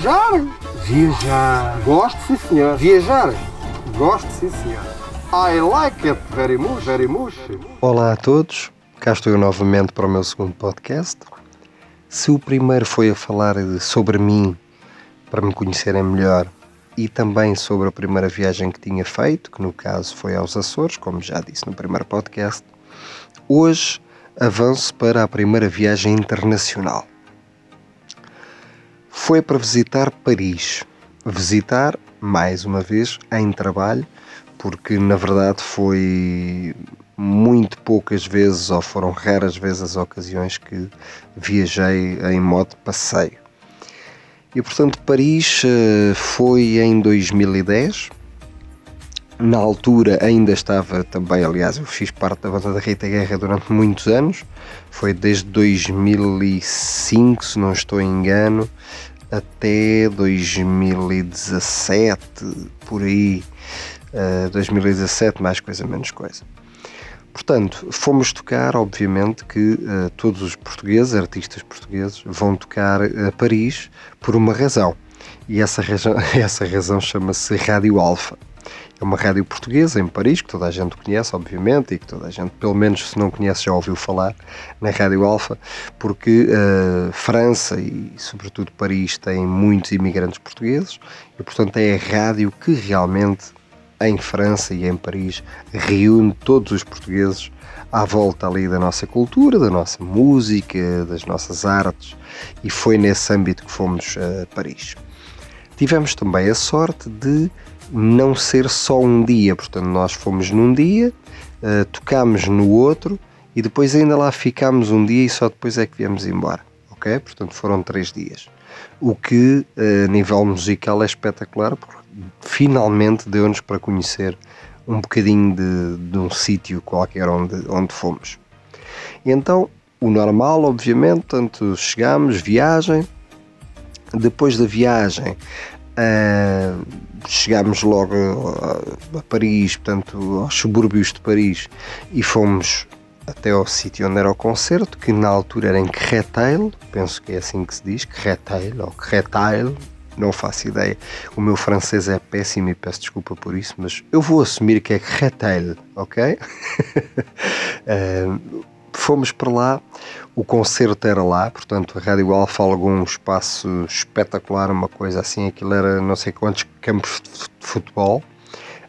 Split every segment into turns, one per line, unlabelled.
Viajar? Viajar. Gosto, sim, senhor. Viajar? Gosto, sim, senhor. I like it very much, very much.
Olá a todos, cá estou eu novamente para o meu segundo podcast. Se o primeiro foi a falar sobre mim, para me conhecerem melhor, e também sobre a primeira viagem que tinha feito, que no caso foi aos Açores, como já disse no primeiro podcast, hoje avanço para a primeira viagem internacional. Foi para visitar Paris. Visitar, mais uma vez, em trabalho, porque na verdade foi muito poucas vezes, ou foram raras vezes as ocasiões que viajei em modo passeio. E portanto, Paris eh, foi em 2010. Na altura ainda estava também, aliás, eu fiz parte da banda da Rita Guerra durante muitos anos. Foi desde 2005, se não estou em engano, até 2017, por aí. Uh, eh, 2017, mais coisa, menos coisa. Portanto, fomos tocar, obviamente, que uh, todos os portugueses, artistas portugueses, vão tocar a Paris por uma razão. E essa razão, essa razão chama-se Rádio Alfa. É uma rádio portuguesa em Paris, que toda a gente conhece, obviamente, e que toda a gente, pelo menos se não conhece, já ouviu falar na Rádio Alfa, porque uh, França e, sobretudo, Paris têm muitos imigrantes portugueses e, portanto, é a rádio que realmente em França e em Paris reúne todos os portugueses à volta ali da nossa cultura, da nossa música, das nossas artes e foi nesse âmbito que fomos a Paris. Tivemos também a sorte de não ser só um dia, portanto, nós fomos num dia, uh, tocámos no outro e depois ainda lá ficámos um dia e só depois é que viemos embora, ok? Portanto, foram três dias. O que, uh, a nível musical, é espetacular, porque finalmente deu-nos para conhecer um bocadinho de, de um sítio qualquer onde, onde fomos. E então, o normal, obviamente, portanto, chegámos, viagem, depois da viagem, uh, chegámos logo a, a, Paris, portanto, aos subúrbios de Paris, e fomos até ao sítio onde era o concerto, que na altura era em Créteil, penso que é assim que se diz, Créteil ou Créteil, não faço ideia. O meu francês é péssimo e peço desculpa por isso, mas eu vou assumir que é Créteil, ok? uh, fomos para lá, o concerto era lá, portanto a Rádio Alfa alugou um espaço espetacular, uma coisa assim, aquilo era não sei quantos campos de futebol,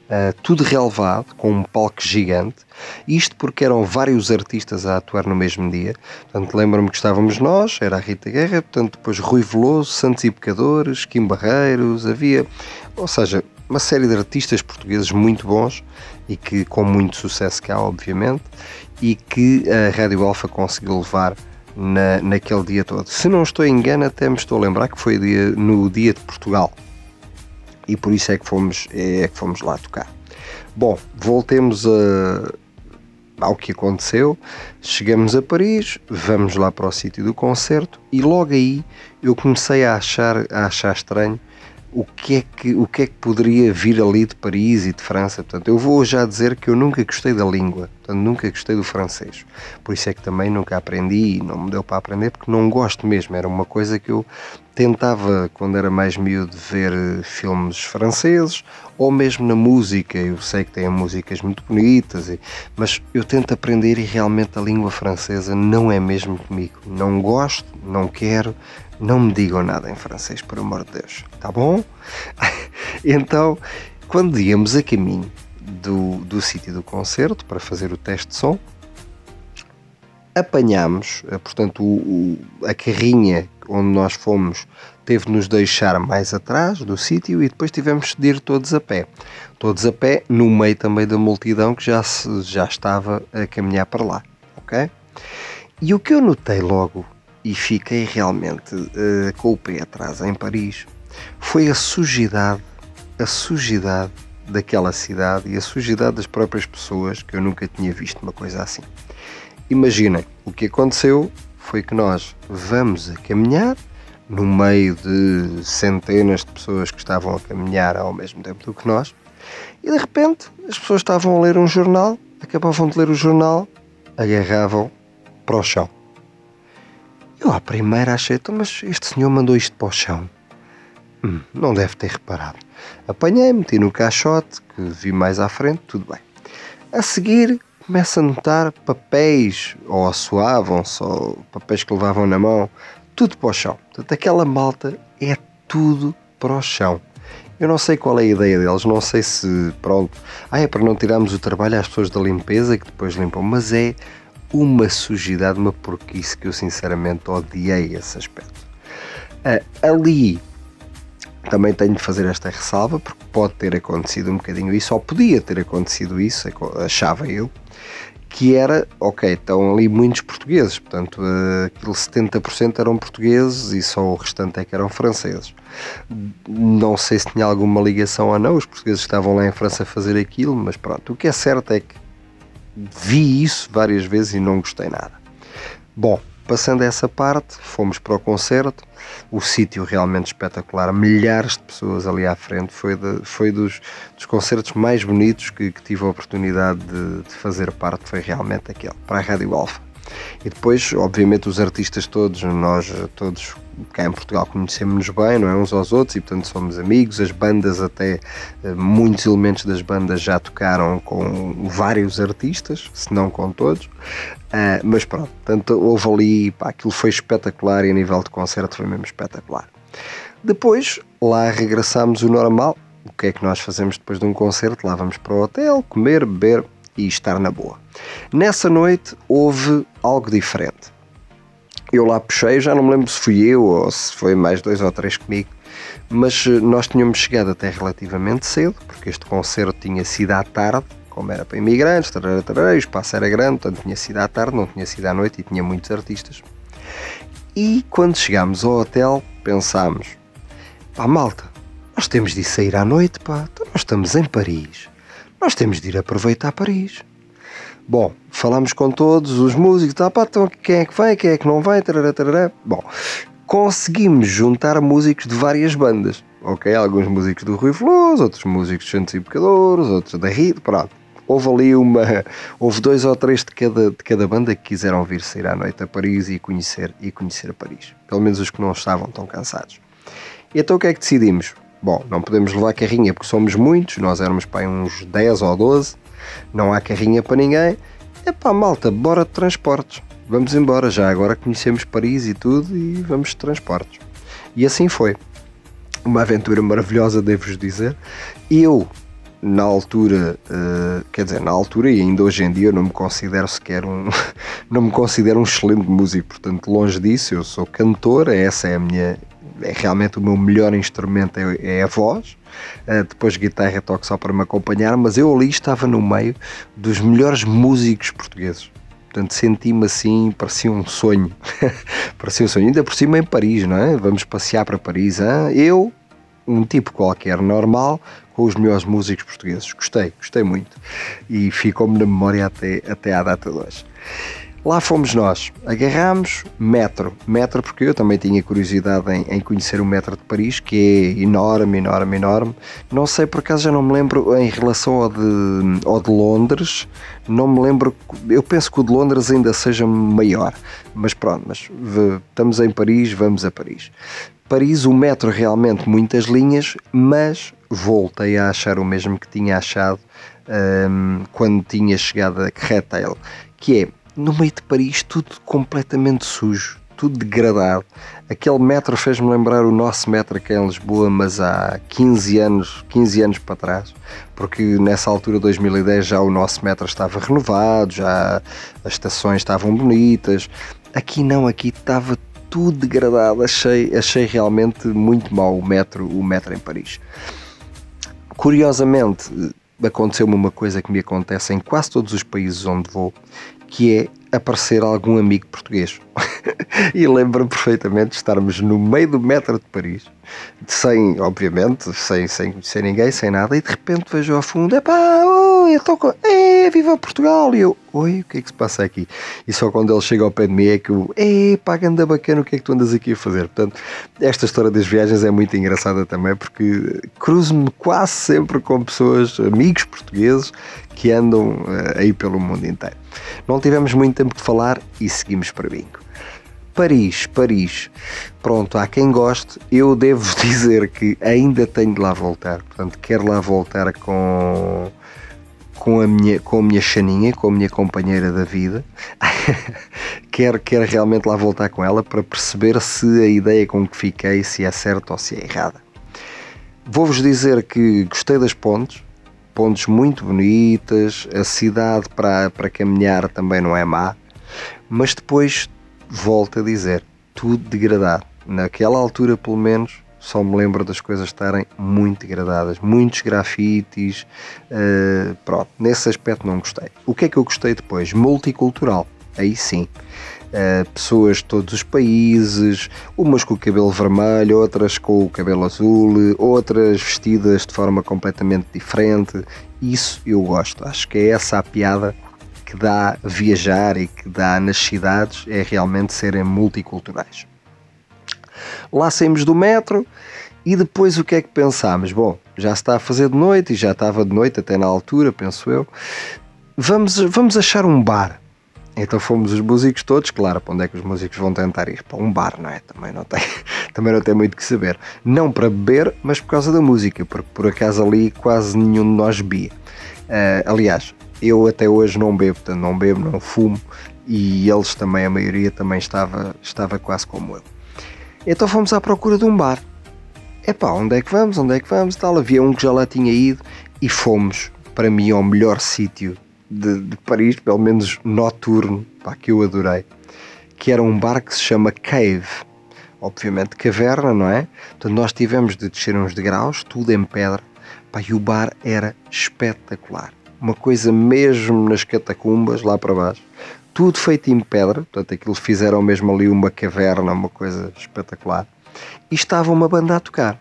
uh, tudo relevado, com um palco gigante, isto porque eram vários artistas a atuar no mesmo dia, portanto lembro-me que estávamos nós, era a Rita Guerra, portanto depois Rui Veloso, Santos e Pecadores, Kim Barreiros, havia, ou seja, uma série de artistas portugueses muito bons e que com muito sucesso cá, obviamente, e que a Rádio Alfa conseguiu levar na, naquele dia todo. Se não estou em engano, até me estou a lembrar que foi dia, no dia de Portugal. E por isso é que fomos, é que fomos lá tocar. Bom, voltemos a, ao que aconteceu. Chegamos a Paris, vamos lá para o sítio do concerto e logo aí eu comecei a achar, a achar estranho o que, é que, o que é que poderia vir ali de Paris e de França. Portanto, eu vou já dizer que eu nunca gostei da língua, portanto, nunca gostei do francês. Por isso é que também nunca aprendi e não me deu para aprender, porque não gosto mesmo. Era uma coisa que eu tentava, quando era mais miúdo, ver eh, filmes franceses ou mesmo na música. Eu sei que tem músicas muito bonitas, mas eu tento aprender e realmente a língua francesa não é mesmo comigo. Não gosto, não quero não me digam nada em francês, por amor de Deus, tá bom? então, quando íamos a caminho do, do sítio do concerto para fazer o teste de som, apanhámos, eh, portanto, o, o, a carrinha onde nós fomos teve de nos deixar mais atrás do sítio e depois tivemos de ir todos a pé. Todos a pé, no meio também da multidão que já, se, já estava a caminhar para lá, ok? E o que eu notei logo e fiquei realmente uh, com o pé atrás em Paris foi a sujidade, a sujidade daquela cidade e a sujidade das próprias pessoas que eu nunca tinha visto uma coisa assim. Imaginem, o que aconteceu foi que nós vamos a caminhar no meio de centenas de pessoas que estavam a caminhar ao mesmo tempo do que nós e de repente as pessoas estavam a ler um jornal, acabavam de ler o jornal, agarravam para o chão eu à primeira achei, então, mas este senhor mandou isto para o chão. hum, não deve ter reparado. Apanhei, meti no caixote, que vi mais à frente, tudo bem. A seguir, começo a notar papéis, ou assoavam-se, ou papéis que levavam na mão, tudo para o chão. Portanto, aquela malta é tudo para o chão. Eu não sei qual é a ideia deles, não sei se, pronto, ah, é para não tirarmos o trabalho às pessoas da limpeza que depois limpam, mas é uma sujidade, uma porquice que eu sinceramente odiei esse aspecto. Uh, ali também tenho de fazer esta ressalva porque pode ter acontecido um bocadinho isso, ou podia ter acontecido isso, achava eu, que era, ok, estão ali muitos portugueses, portanto, uh, aquilo 70% eram portugueses e só o restante é que eram franceses. Não sei se tinha alguma ligação ou não, os portugueses estavam lá em França a fazer aquilo, mas pronto, o que é certo é que vi isso várias vezes e não gostei nada. Bom, passando essa parte, fomos para o concerto, o sítio realmente espetacular, milhares de pessoas ali à frente, foi, de, foi dos, dos concertos mais bonitos que, que tive a oportunidade de, de, fazer parte, foi realmente aquele, para a Rádio Alfa. E depois, obviamente, os artistas todos, nós todos cá em Portugal conhecemos-nos bem, não é? Uns aos outros e portanto somos amigos. As bandas, até eh, muitos elementos das bandas já tocaram com vários artistas, se não com todos. Uh, mas pronto, portanto, houve ali, pá, aquilo foi espetacular e a nível de concerto foi mesmo espetacular. Depois, lá regressámos o normal. O que é que nós fazemos depois de um concerto? Lá vamos para o hotel, comer, beber e estar na boa. Nessa noite houve algo diferente eu lá puxei, já não me lembro se fui eu ou se foi mais dois ou três comigo, mas eh, nós tínhamos chegado até relativamente cedo, porque este concerto tinha sido à tarde, como era para imigrantes, tarará, tarará, o espaço era grande, portanto tinha sido à tarde, não tinha sido à noite e tinha muitos artistas. E quando chegámos ao hotel, pensámos: pá, malta, nós temos de sair à noite, pá, então nós estamos em Paris, nós temos de ir aproveitar Paris. Bom, falamos com todos os músicos, tá, pá, então quem é que vai, quem é que não vai, tarará, tarará. Bom, conseguimos juntar músicos de várias bandas, ok? Alguns músicos do Rui Veloso, outros músicos de Santos e Pecadores, outros da Rita, pronto. Houve ali uma, houve dois ou três de cada, de cada banda que quiseram vir sair à noite a Paris e conhecer, e conhecer Paris. Pelo menos os que não estavam tão cansados. E então o que é que decidimos? Bom, não podemos levar carrinha porque somos muitos, nós éramos para uns 10 ou 12, não há carrinha para ninguém. É pá, malta, bora de transportes. Vamos embora já, agora conhecemos Paris e tudo e vamos de transportes. E assim foi. Uma aventura maravilhosa, devo-vos dizer. Eu, na altura, uh, quer dizer, na altura e ainda hoje em dia, eu não me considero sequer um, não me considero um excelente músico, portanto, longe disso, eu sou cantor, essa é a minha, é realmente o meu melhor instrumento é, é a voz. Uh, depois guitarra toco só para me acompanhar, mas eu ali estava no meio dos melhores músicos portugueses. Portanto, senti-me assim, parecia um sonho. parecia um sonho. Ainda por cima em Paris, não é? Vamos passear para Paris. Hein? Eu, um tipo qualquer normal, com os melhores músicos portugueses. Gostei, gostei muito. E ficou-me na memória até, até à data de hoje. Lá fomos nós, agarramos metro, metro porque eu também tinha curiosidade em, em, conhecer o metro de Paris, que é enorme, enorme, enorme. Não sei por acaso já não me lembro em relação ao de, ao de Londres, não me lembro, eu penso que o de Londres ainda seja maior, mas pronto, mas estamos em Paris, vamos a Paris. Paris, o metro realmente muitas linhas, mas voltei a achar o mesmo que tinha achado um, quando tinha chegado a Retail, que é no meio de Paris, tudo completamente sujo, tudo degradado. Aquele metro fez-me lembrar o nosso metro aqui em Lisboa, mas há 15 anos, 15 anos para trás, porque nessa altura, 2010, já o nosso metro estava renovado, já as estações estavam bonitas. Aqui não, aqui estava tudo degradado. Achei, achei realmente muito mal o metro, o metro em Paris. Curiosamente, aconteceu-me uma coisa que me acontece em quase todos os países onde vou, que é aparecer algum amigo português. e lembro-me perfeitamente de estarmos no meio do metro de Paris, sem, obviamente, sem, sem conhecer ninguém, sem nada, e de repente vejo ao fundo, epá, oi, estou com... É, viva Portugal! E eu, oi, o que é que se passa aqui? E só quando ele chega ao pé de mim é que eu, epá, anda bacana, o que é que tu andas aqui a fazer? Portanto, esta história das viagens é muito engraçada também, porque cruzo-me quase sempre com pessoas, amigos portugueses, que andam uh, aí pelo mundo inteiro. Não tivemos muito tempo de falar e seguimos para bingo. Paris, Paris. Pronto, há quem goste. Eu devo dizer que ainda tenho de lá voltar. Portanto, quero lá voltar com com a minha, com a minha Xaninha, com a minha companheira da vida. quero, quero realmente lá voltar com ela para perceber se a ideia com que fiquei se é certa ou se é errada. Vou-vos dizer que gostei das pontes, pontes muito bonitas, a cidade para, para caminhar também não é má, mas depois volto a dizer, tudo degradado. Naquela altura, pelo menos, só me lembro das coisas estarem muito degradadas, muitos grafites, uh, pronto, nesse aspecto não gostei. O que é que eu gostei depois? Multicultural, aí sim. Uh, pessoas de todos os países, umas com o cabelo vermelho, outras com o cabelo azul, outras vestidas de forma completamente diferente. Isso eu gosto, acho que é essa a piada que dá viajar e que dá nas cidades, é realmente serem multiculturais. Lá saímos do metro e depois o que é que pensámos? Bom, já está a fazer de noite e já estava de noite até na altura, penso eu. Vamos, vamos achar um bar. Então fomos os músicos todos, claro, para onde é que os músicos vão tentar ir? Para um bar, não é? Também não tem, também não tem muito que saber. Não para beber, mas por causa da música, porque por acaso ali quase nenhum de nós bebia. Uh, aliás, eu até hoje não bebo, portanto não bebo, não fumo, e eles também, a maioria também estava, estava quase como eu. Então fomos à procura de um bar. Epá, onde é que vamos? Onde é que vamos? Tal. Havia um que já lá tinha ido e fomos, para mim, ao melhor sítio de, de, Paris, pelo menos noturno, pá, que eu adorei, que era um bar que se chama Cave. Obviamente caverna, não é? Portanto, nós tivemos de descer uns degraus, tudo em pedra, pá, e o bar era espetacular. Uma coisa mesmo nas catacumbas, lá para baixo tudo feito em pedra, portanto aquilo fizeram mesmo ali uma caverna, uma coisa espetacular, e estava uma banda a tocar.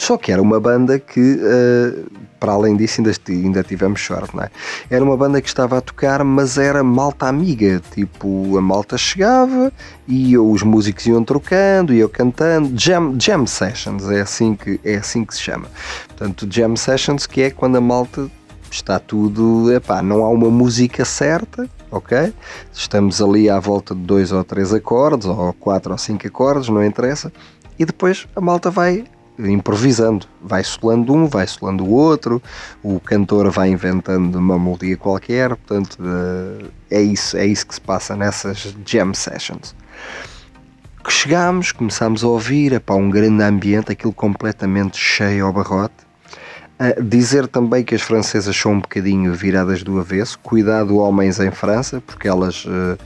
Só que era uma banda que, uh, para além disso, ainda, ainda tivemos sorte, não é? Era uma banda que estava a tocar, mas era malta amiga. Tipo, a malta chegava e os músicos iam trocando, iam cantando. Jam, jam sessions, é assim, que, é assim que se chama. Portanto, jam sessions, que é quando a malta está tudo. Epá, não há uma música certa, ok? Estamos ali à volta de dois ou três acordes, ou quatro ou cinco acordes, não interessa, e depois a malta vai improvisando, vai solando um, vai solando o outro, o cantor vai inventando uma melodia qualquer, portanto eh, é isso, é isso que se passa nessas jam sessions. Chegámos, começámos a ouvir, epá, um grande ambiente, aquilo completamente cheio ao barrote, Uh, dizer também que as francesas são um bocadinho viradas do avesso. Cuidado, homens em França, porque elas. Uh,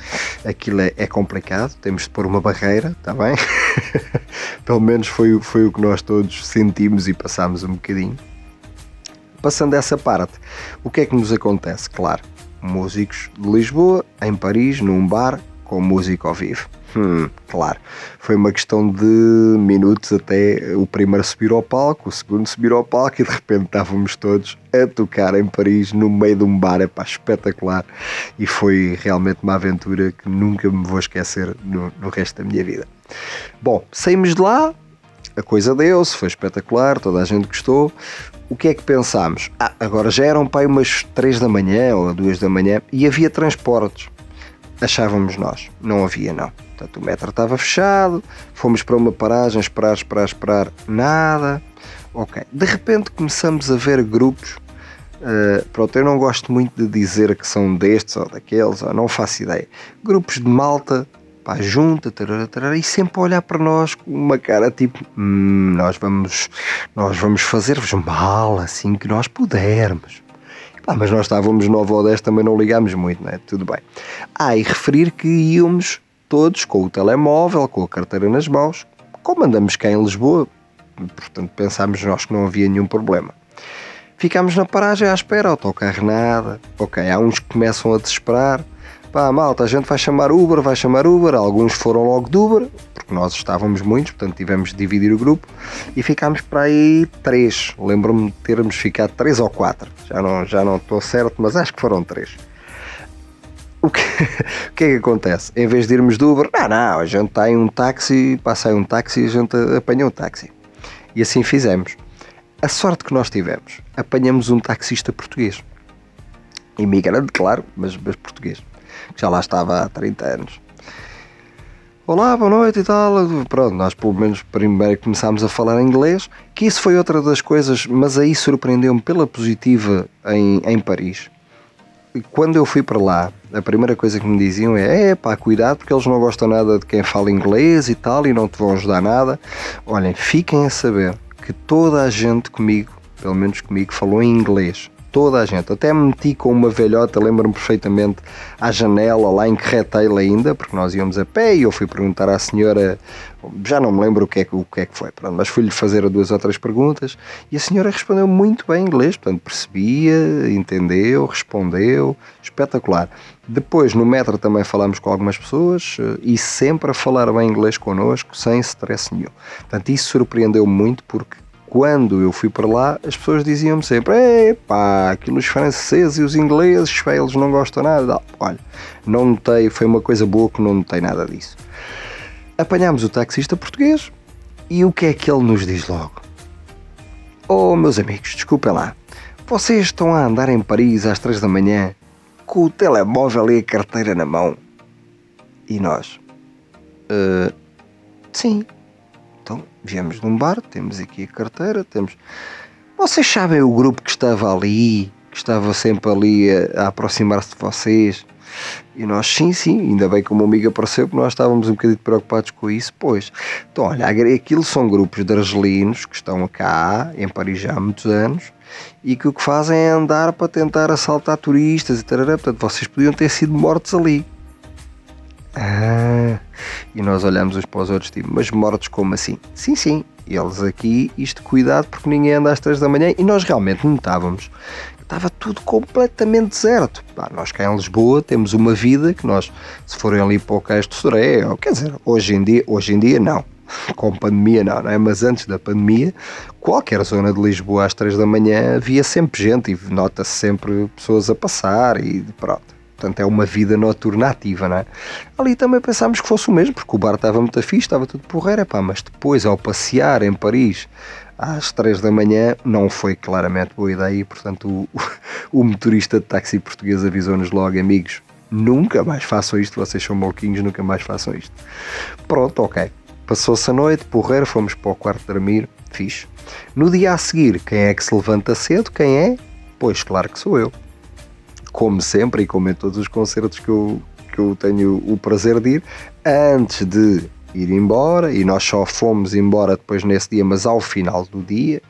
aquilo é, é, complicado. Temos de pôr uma barreira, está bem? Pelo menos foi, foi o que nós todos sentimos e passámos um bocadinho. Passando essa parte, o que é que nos acontece? Claro, músicos de Lisboa, em Paris, num bar, com música ao vivo. Hum, claro, foi uma questão de minutos até o primeiro subir ao palco, o segundo subir ao palco e de repente estávamos todos a tocar em Paris no meio de um bar, é pá, espetacular e foi realmente uma aventura que nunca me vou esquecer no, no resto da minha vida. Bom, saímos de lá, a coisa deu-se, foi espetacular, toda a gente gostou. O que é que pensámos? Ah, agora já eram pai umas 3 da manhã ou 2 da manhã e havia transportes achávamos nós. Não havia, não. Portanto, o metro estava fechado, fomos para uma paragem, esperar, esperar, esperar, nada. Ok. De repente começamos a ver grupos. Uh, pronto, eu não gosto muito de dizer que são destes ou daqueles, ou não faço ideia. Grupos de malta, pá, junta, tarara, tarara, e sempre a olhar para nós com uma cara tipo: hum, nós vamos, nós vamos fazer-vos mal assim que nós pudermos. Ah, mas nós estávamos 9 ou 10, também não ligámos muito, não é? Tudo bem. Ah, e referir que íamos todos com o telemóvel, com a carteira nas mãos, como andamos cá em Lisboa, portanto pensámos nós que não havia nenhum problema. Ficámos na paragem à espera, autocarro nada. Ok, há uns que começam a desesperar, pá, malta, a gente vai chamar Uber, vai chamar Uber, alguns foram logo de Uber, porque nós estávamos muitos, portanto tivemos de dividir o grupo, e ficámos para aí três, lembro-me de termos ficado três ou quatro, já não, já não estou certo, mas acho que foram três. O que, o que é que acontece? Em vez de irmos de Uber, não, não, a gente está em um táxi, passa aí um táxi e a gente apanha um táxi. E assim fizemos. A sorte que nós tivemos, apanhamos um taxista português. Imigrante, claro, mas, mas português que já lá estava há 30 anos. Olá, boa noite e tal. Pronto, nós pelo menos primeiro começámos a falar inglês, que isso foi outra das coisas, mas aí surpreendeu-me pela positiva em, em Paris. Quando eu fui para lá, a primeira coisa que me diziam é: é pá, cuidado porque eles não gostam nada de quem fala inglês e tal e não te vão ajudar nada. Olhem, fiquem a saber que toda a gente comigo, pelo menos comigo, falou em inglês toda a gente. Até me meti com uma velhota, lembro-me perfeitamente, à janela, lá em Carreteiro ainda, porque nós íamos a pé e eu fui perguntar à senhora, já não me lembro o que é, o que, é que foi, pronto, mas fui-lhe fazer duas ou três perguntas e a senhora respondeu muito bem em inglês, portanto percebia, entendeu, respondeu, espetacular. Depois no metro também falámos com algumas pessoas eh, e sempre a falar bem inglês connosco, sem stress nenhum. Portanto, isso surpreendeu muito porque quando eu fui para lá, as pessoas diziam-me sempre: epá, aquilo os franceses e os ingleses, eles não gostam nada. Olha, não notei, foi uma coisa boa que não notei nada disso. Apanhámos o taxista português e o que é que ele nos diz logo? Oh, meus amigos, desculpem lá, vocês estão a andar em Paris às três da manhã com o telemóvel e a carteira na mão? E nós? Uh, sim, então, viemos de um bar, temos aqui a carteira, temos. Vocês sabem o grupo que estava ali, que estava sempre ali a, a aproximar-se de vocês? E nós, sim, sim, ainda bem que o meu amigo apareceu, porque nós estávamos um bocadinho preocupados com isso. Pois, então, olha, aquilo são grupos de argelinos que estão cá, em Paris já há muitos anos, e que o que fazem é andar para tentar assaltar turistas e tal. Portanto, vocês podiam ter sido mortos ali. Ah, e nós olhamos uns para os outros tipo, mas mortos como assim? Sim, sim, eles aqui, isto cuidado porque ninguém anda às 3 da manhã e nós realmente notávamos estava tudo completamente deserto. Pá, nós cá em Lisboa temos uma vida que nós, se forem ali para o Cais de Soré, quer dizer, hoje em dia, hoje em dia não, com pandemia não, não é? Mas antes da pandemia, qualquer zona de Lisboa às 3 da manhã havia sempre gente e nota-se sempre pessoas a passar e pronto. Portanto, é uma vida noturna ativa, não é? Ali também pensámos que fosse o mesmo, porque o bar estava muito fixe, estava tudo porreira, pá, mas depois, ao passear em Paris às 3 da manhã, não foi claramente boa ideia e, portanto, o, o motorista de táxi português avisou-nos logo, amigos, nunca mais façam isto, vocês são maluquinhos, nunca mais façam isto. Pronto, ok. Passou-se a noite, porreiro, fomos para o quarto dormir, fixe. No dia a seguir, quem é que se levanta cedo? Quem é? Pois, claro que sou eu como sempre e como em todos os concertos que eu, que eu tenho o prazer de ir, antes de ir embora, e nós só fomos embora depois nesse dia, mas ao final do dia,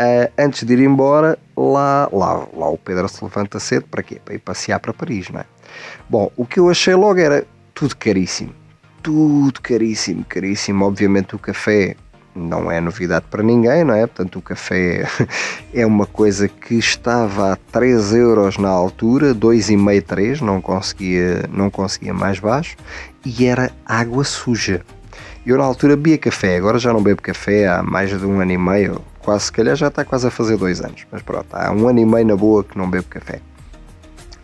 uh, antes de ir embora, lá, lá, lá o Pedro se levanta cedo, para quê? Para ir passear para Paris, não é? Bom, o que eu achei logo era tudo caríssimo. Tudo caríssimo, caríssimo. Obviamente o café não é novidade para ninguém, não é? Portanto, o café é uma coisa que estava a 3 euros na altura, 2,5, 3, não conseguia, não conseguia mais baixo, e era água suja. Eu na altura bebia café, agora já não bebo café há mais de um ano e meio, quase se calhar já está quase a fazer dois anos, mas pronto, há um ano e meio na boa que não bebo café.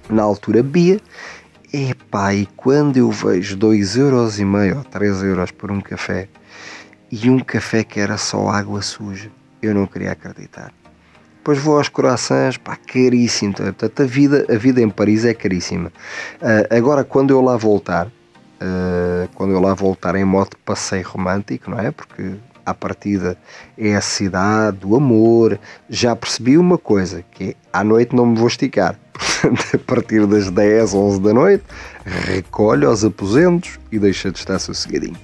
Na altura bebia, epá, e quando eu vejo 2,5 euros ou 3 euros por um café, e um café que era só água suja. Eu não queria acreditar. Depois vou aos corações, pá, caríssimo. Portanto, a vida, a vida em Paris é caríssima. Uh, agora, quando eu lá voltar, uh, quando eu lá voltar em modo passeio romântico, não é? Porque à partida é a cidade do amor. Já percebi uma coisa, que é, à noite não me vou esticar. Portanto, a partir das 10, 11 da noite, recolhe aos aposentos e deixa de estar sossegadinho.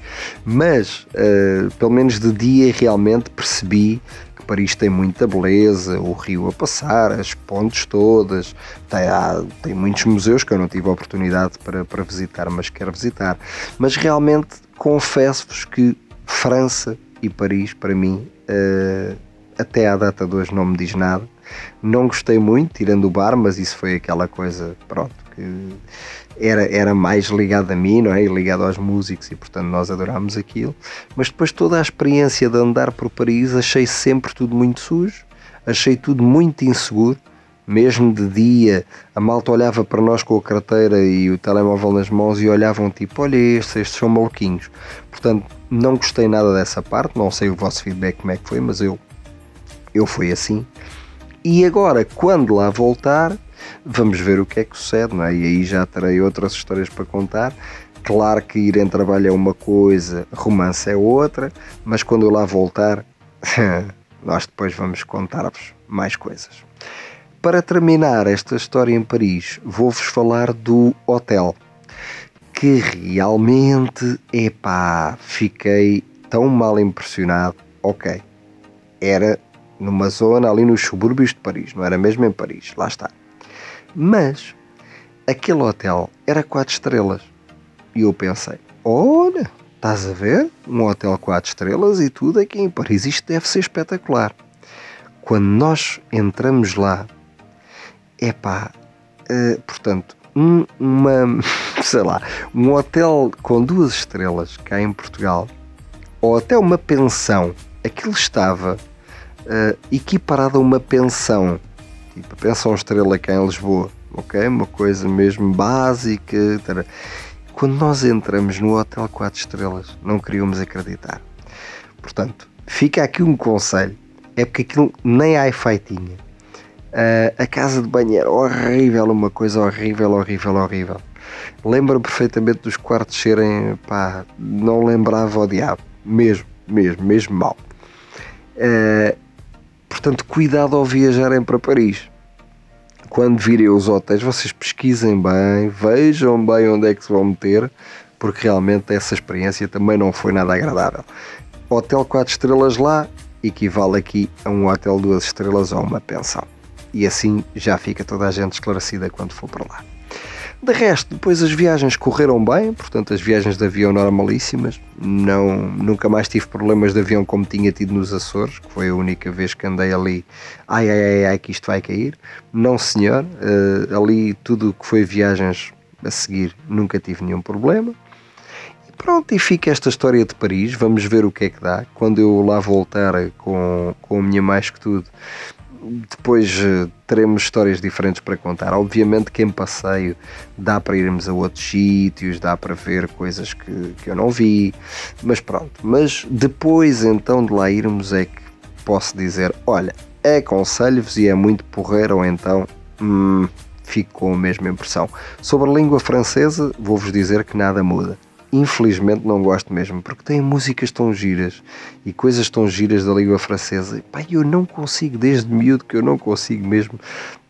Mas, uh, pelo menos de dia, realmente percebi que Paris tem muita beleza, o rio a passar, as pontes todas, tem, há, tem muitos museus que eu não tive a oportunidade para, para visitar, mas quero visitar. Mas realmente confesso-vos que França e Paris, para mim, uh, até à data de hoje não me diz nada. Não gostei muito, tirando o bar, mas isso foi aquela coisa, pronto, que era, era mais ligado a mim, não é? E ligado aos músicos, e portanto nós adorámos aquilo. Mas depois toda a experiência de andar por Paris, achei sempre tudo muito sujo, achei tudo muito inseguro. Mesmo de dia, a malta olhava para nós com a carteira e o telemóvel nas mãos e olhavam tipo: Olha, estes, estes são maluquinhos. Portanto, não gostei nada dessa parte. Não sei o vosso feedback como é que foi, mas eu, eu fui assim. E agora, quando lá voltar, vamos ver o que é que sucede, não é? E aí já terei outras histórias para contar Claro que ir em trabalho é uma coisa, romance é outra, mas quando eu lá voltar, nós depois vamos contar-vos mais coisas. Para terminar esta história em Paris, vou-vos falar do hotel, que realmente, epá, fiquei tão mal impressionado. Ok, era numa zona ali nos subúrbios de Paris, não era mesmo em Paris, lá está. Mas aquele hotel era quatro estrelas e eu pensei: olha, estás a ver? Um hotel 4 estrelas e tudo aqui em Paris. Isto deve ser espetacular. Quando nós entramos lá, é pá, uh, portanto, um, uma, sei lá, um hotel com duas estrelas cá em Portugal, ou até uma pensão, aquilo estava uh, equiparado a uma pensão, tipo a pensão estrela cá em Lisboa, ok? Uma coisa mesmo básica. Tara. Quando nós entramos no Hotel 4 Estrelas, não queríamos acreditar. Portanto, fica aqui um conselho: é porque aquilo nem Wi-Fi tinha. Uh, a casa de banho era horrível, uma coisa horrível, horrível, horrível. Lembro perfeitamente dos quartos serem, pá, não lembrava o diabo, mesmo, mesmo, mesmo mal. Uh, portanto, cuidado ao viajarem para Paris quando virem os hotéis, vocês pesquisem bem, vejam bem onde é que se vão meter, porque realmente essa experiência também não foi nada agradável. Hotel 4 estrelas lá equivale aqui a um hotel 2 estrelas ou uma pensão. E assim já fica toda a gente esclarecida quando for para lá. De resto, depois as viagens correram bem, portanto as viagens de avião normalíssimas. Não, nunca mais tive problemas de avião como tinha tido nos Açores, que foi a única vez que andei ali. Ai, ai, ai, ai que isto vai cair. Não, senhor. Uh, ali tudo que foi viagens a seguir nunca tive nenhum problema. E pronto, e fica esta história de Paris. Vamos ver o que é que dá. Quando eu lá voltar com, com a minha mais que tudo, depois eh, teremos histórias diferentes para contar. Obviamente que em passeio dá para irmos a outros sítios, dá para ver coisas que, que eu não vi, mas pronto. Mas depois então de lá irmos é que posso dizer, olha, aconselho-vos e é muito porreiro ou então hum, fico com a mesma impressão. Sobre a língua francesa, vou-vos dizer que nada muda infelizmente não gosto mesmo, porque tem músicas tão giras e coisas tão giras da língua francesa. Pá, eu não consigo, desde miúdo que eu não consigo mesmo.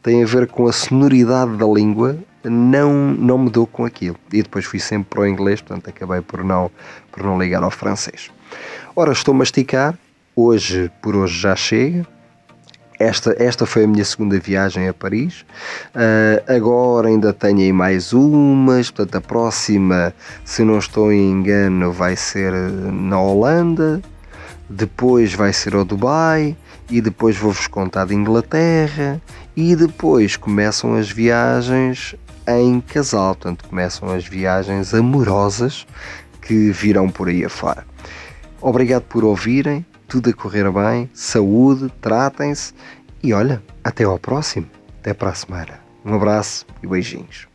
Tem a ver com a sonoridade da língua, não, não me dou com aquilo. E depois fui sempre para o inglês, portanto acabei por não, por não ligar ao francês. Ora, estou a masticar, hoje por hoje já chega. Esta, esta foi a minha segunda viagem a Paris. Uh, agora ainda tenho aí mais umas. Portanto, a próxima, se não estou em engano, vai ser na Holanda. Depois vai ser ao Dubai. E depois vou-vos contar de Inglaterra. E depois começam as viagens em casal. Portanto, começam as viagens amorosas que virão por aí afora. Obrigado por ouvirem tudo a correr bem, saúde, tratem-se e olha, até ao próximo, até para a semana. Um abraço e beijinhos.